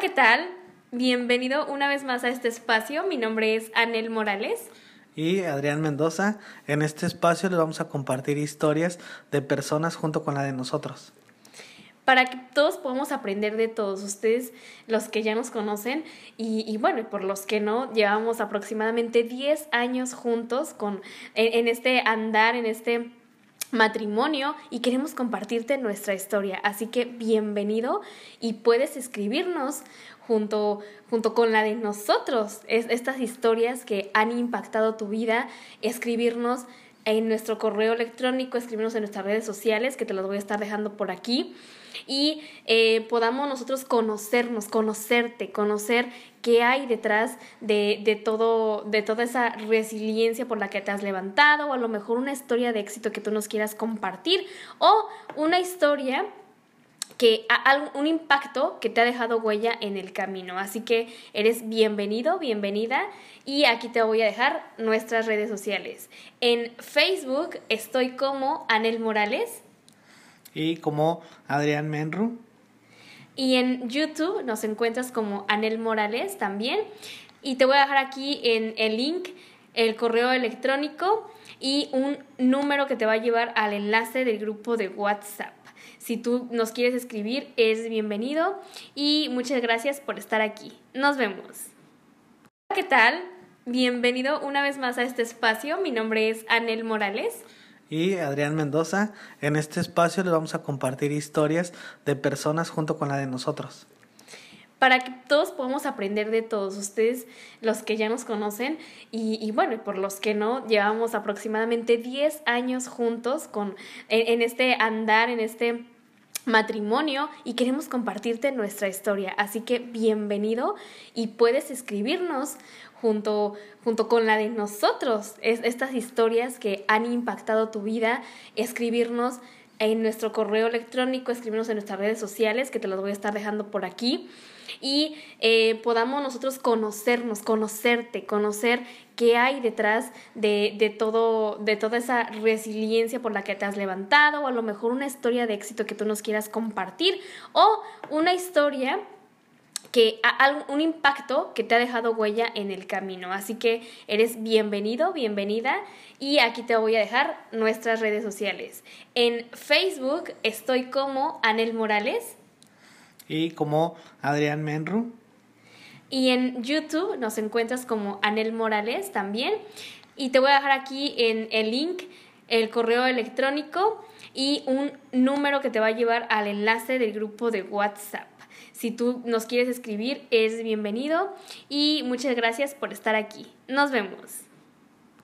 ¿qué tal? Bienvenido una vez más a este espacio. Mi nombre es Anel Morales. Y Adrián Mendoza. En este espacio les vamos a compartir historias de personas junto con la de nosotros. Para que todos podamos aprender de todos ustedes, los que ya nos conocen, y, bueno, por los que no, llevamos aproximadamente 10 años juntos con, en este andar, en este matrimonio y queremos compartirte nuestra historia. Así que bienvenido y puedes escribirnos junto, junto con la de nosotros, es, estas historias que han impactado tu vida, escribirnos en nuestro correo electrónico, escribirnos en nuestras redes sociales, que te las voy a estar dejando por aquí, y eh, podamos nosotros conocernos, conocerte, conocer qué hay detrás de, de, todo, de toda esa resiliencia por la que te has levantado, o a lo mejor una historia de éxito que tú nos quieras compartir, o una historia que un impacto que te ha dejado huella en el camino. Así que eres bienvenido, bienvenida y aquí te voy a dejar nuestras redes sociales. En Facebook estoy como Anel Morales. Y como Adrián Menru. Y en YouTube nos encuentras como Anel Morales también. Y te voy a dejar aquí en el link el correo electrónico y un número que te va a llevar al enlace del grupo de WhatsApp. Si tú nos quieres escribir, es bienvenido y muchas gracias por estar aquí. Nos vemos. ¿Qué tal? Bienvenido una vez más a este espacio. Mi nombre es Anel Morales. Y Adrián Mendoza. En este espacio les vamos a compartir historias de personas junto con la de nosotros para que todos podamos aprender de todos ustedes, los que ya nos conocen, y, y bueno, por los que no, llevamos aproximadamente 10 años juntos con, en este andar, en este matrimonio y queremos compartirte nuestra historia. Así que bienvenido y puedes escribirnos junto, junto con la de nosotros, es, estas historias que han impactado tu vida, escribirnos en nuestro correo electrónico, escribirnos en nuestras redes sociales, que te las voy a estar dejando por aquí, y eh, podamos nosotros conocernos, conocerte, conocer qué hay detrás de, de, todo, de toda esa resiliencia por la que te has levantado, o a lo mejor una historia de éxito que tú nos quieras compartir, o una historia que un impacto que te ha dejado huella en el camino. Así que eres bienvenido, bienvenida y aquí te voy a dejar nuestras redes sociales. En Facebook estoy como Anel Morales. Y como Adrián Menru. Y en YouTube nos encuentras como Anel Morales también. Y te voy a dejar aquí en el link el correo electrónico y un número que te va a llevar al enlace del grupo de WhatsApp. Si tú nos quieres escribir, es bienvenido y muchas gracias por estar aquí. Nos vemos.